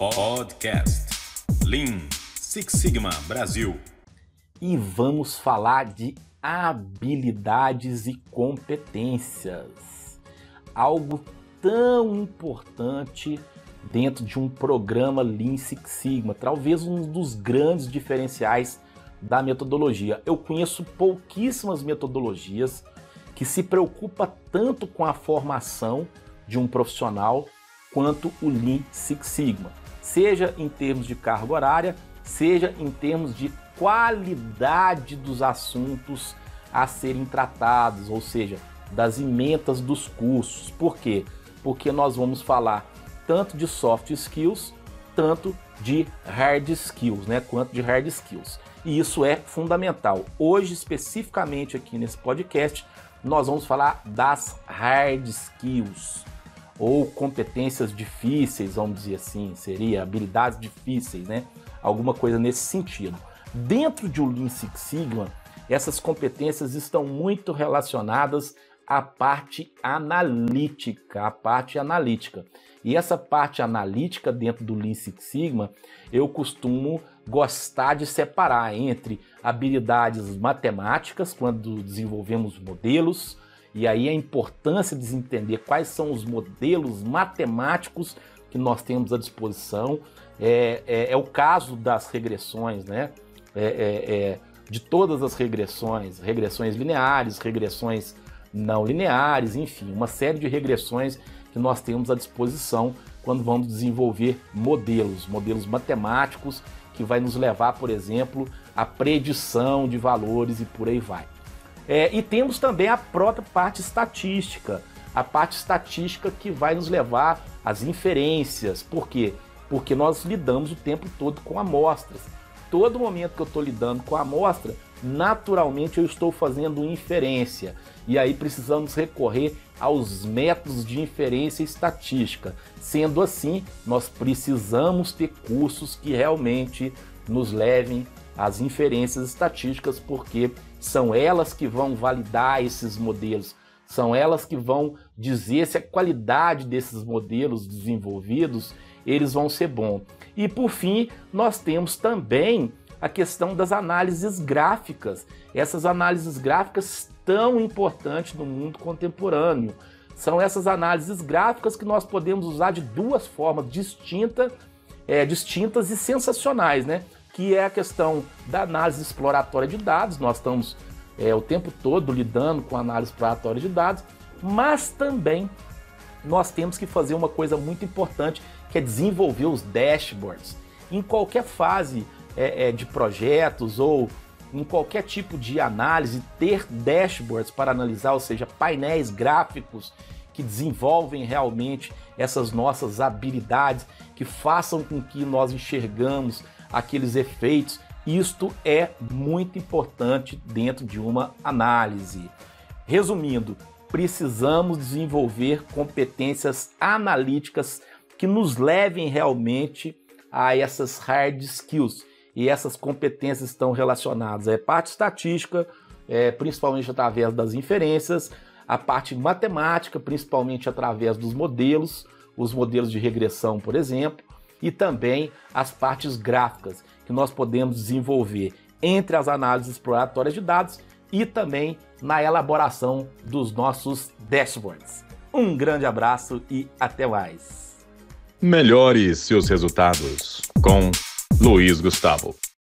Podcast Lean Six Sigma Brasil. E vamos falar de habilidades e competências. Algo tão importante dentro de um programa Lean Six Sigma, talvez um dos grandes diferenciais da metodologia. Eu conheço pouquíssimas metodologias que se preocupa tanto com a formação de um profissional quanto o Lean Six Sigma, seja em termos de carga horária, seja em termos de qualidade dos assuntos a serem tratados, ou seja, das emendas dos cursos. Por quê? Porque nós vamos falar tanto de soft skills, tanto de hard skills, né? Quanto de hard skills. E isso é fundamental. Hoje, especificamente aqui nesse podcast, nós vamos falar das hard skills ou competências difíceis, vamos dizer assim, seria habilidades difíceis, né? Alguma coisa nesse sentido. Dentro de um Lean Six Sigma, essas competências estão muito relacionadas à parte analítica, à parte analítica. E essa parte analítica dentro do Lean Six Sigma, eu costumo gostar de separar entre habilidades matemáticas, quando desenvolvemos modelos, e aí a importância de entender quais são os modelos matemáticos que nós temos à disposição. É, é, é o caso das regressões, né? É, é, é de todas as regressões, regressões lineares, regressões não lineares, enfim, uma série de regressões que nós temos à disposição quando vamos desenvolver modelos, modelos matemáticos que vai nos levar, por exemplo, à predição de valores e por aí vai. É, e temos também a própria parte estatística, a parte estatística que vai nos levar às inferências. Por quê? Porque nós lidamos o tempo todo com amostras. Todo momento que eu estou lidando com a amostra, naturalmente eu estou fazendo inferência. E aí precisamos recorrer aos métodos de inferência estatística. Sendo assim, nós precisamos ter cursos que realmente nos levem às inferências estatísticas, porque são elas que vão validar esses modelos, são elas que vão dizer se a qualidade desses modelos desenvolvidos eles vão ser bons. E por fim, nós temos também a questão das análises gráficas. Essas análises gráficas tão importantes no mundo contemporâneo. São essas análises gráficas que nós podemos usar de duas formas distinta, é, distintas e sensacionais, né? Que é a questão da análise exploratória de dados. Nós estamos é, o tempo todo lidando com análise exploratória de dados, mas também nós temos que fazer uma coisa muito importante, que é desenvolver os dashboards. Em qualquer fase é, é, de projetos ou em qualquer tipo de análise, ter dashboards para analisar, ou seja, painéis gráficos que desenvolvem realmente essas nossas habilidades, que façam com que nós enxergamos aqueles efeitos. Isto é muito importante dentro de uma análise. Resumindo, precisamos desenvolver competências analíticas que nos levem realmente a essas hard skills, e essas competências estão relacionadas à parte estatística, é, principalmente através das inferências, a parte matemática, principalmente através dos modelos, os modelos de regressão, por exemplo, e também as partes gráficas que nós podemos desenvolver entre as análises exploratórias de dados e também na elaboração dos nossos dashboards. Um grande abraço e até mais. Melhore seus resultados com Luiz Gustavo.